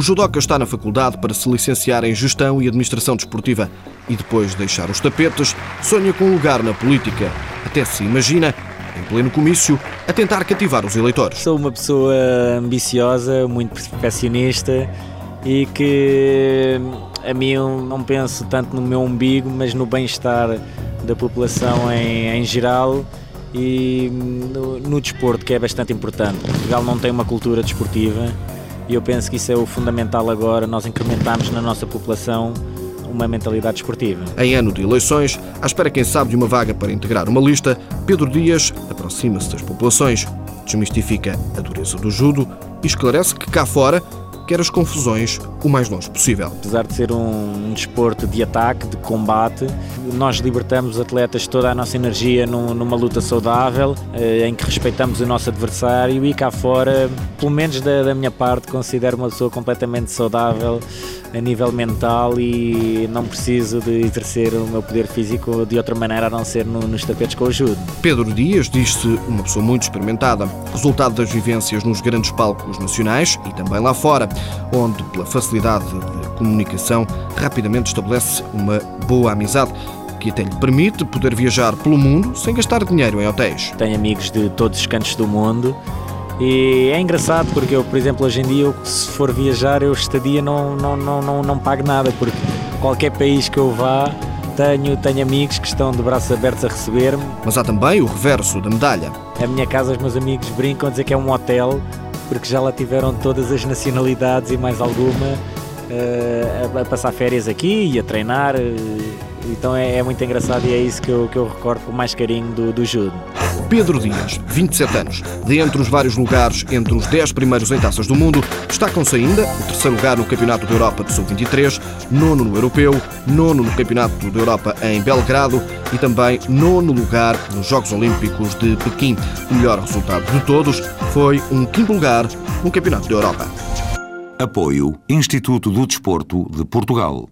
O judoca está na faculdade para se licenciar em Gestão e Administração Desportiva e depois de deixar os tapetes, sonha com um lugar na política. Até se imagina, em pleno comício, a tentar cativar os eleitores. Sou uma pessoa ambiciosa, muito perfeccionista e que a mim não penso tanto no meu umbigo, mas no bem-estar da população em, em geral e no, no desporto, que é bastante importante. Portugal não tem uma cultura desportiva e eu penso que isso é o fundamental agora, nós incrementarmos na nossa população uma mentalidade esportiva. Em ano de eleições, à espera, quem sabe, de uma vaga para integrar uma lista, Pedro Dias aproxima-se das populações, desmistifica a dureza do judo e esclarece que cá fora quer as confusões o mais longe possível. Apesar de ser um, um desporto de ataque, de combate, nós libertamos os atletas toda a nossa energia num, numa luta saudável, eh, em que respeitamos o nosso adversário e cá fora, pelo menos da, da minha parte, considero uma pessoa completamente saudável a nível mental e não preciso de exercer o meu poder físico de outra maneira a não ser no, nos tapetes com o judo. Pedro Dias diz-se uma pessoa muito experimentada, resultado das vivências nos grandes palcos nacionais e também lá fora, onde, pela facilidade de comunicação, rapidamente estabelece uma boa amizade que até lhe permite poder viajar pelo mundo sem gastar dinheiro em hotéis. Tenho amigos de todos os cantos do mundo e é engraçado porque eu, por exemplo, hoje em dia, eu, se for viajar, eu estadia não, não, não, não, não pago nada, porque qualquer país que eu vá, tenho, tenho amigos que estão de braços abertos a receber-me. Mas há também o reverso da medalha. A minha casa, os meus amigos brincam a dizer que é um hotel, porque já lá tiveram todas as nacionalidades e mais alguma uh, a, passar férias aqui e a treinar. Uh, então é, é, muito engraçado e é isso que eu, que eu recordo com mais carinho do, do judo. Pedro Dias, 27 anos. Dentre os vários lugares entre os 10 primeiros em taças do mundo, destacam-se ainda o terceiro lugar no Campeonato da Europa de Sub-23, nono no Europeu, nono no Campeonato da Europa em Belgrado e também nono lugar nos Jogos Olímpicos de Pequim. O melhor resultado de todos foi um quinto lugar no Campeonato da Europa. Apoio Instituto do Desporto de Portugal.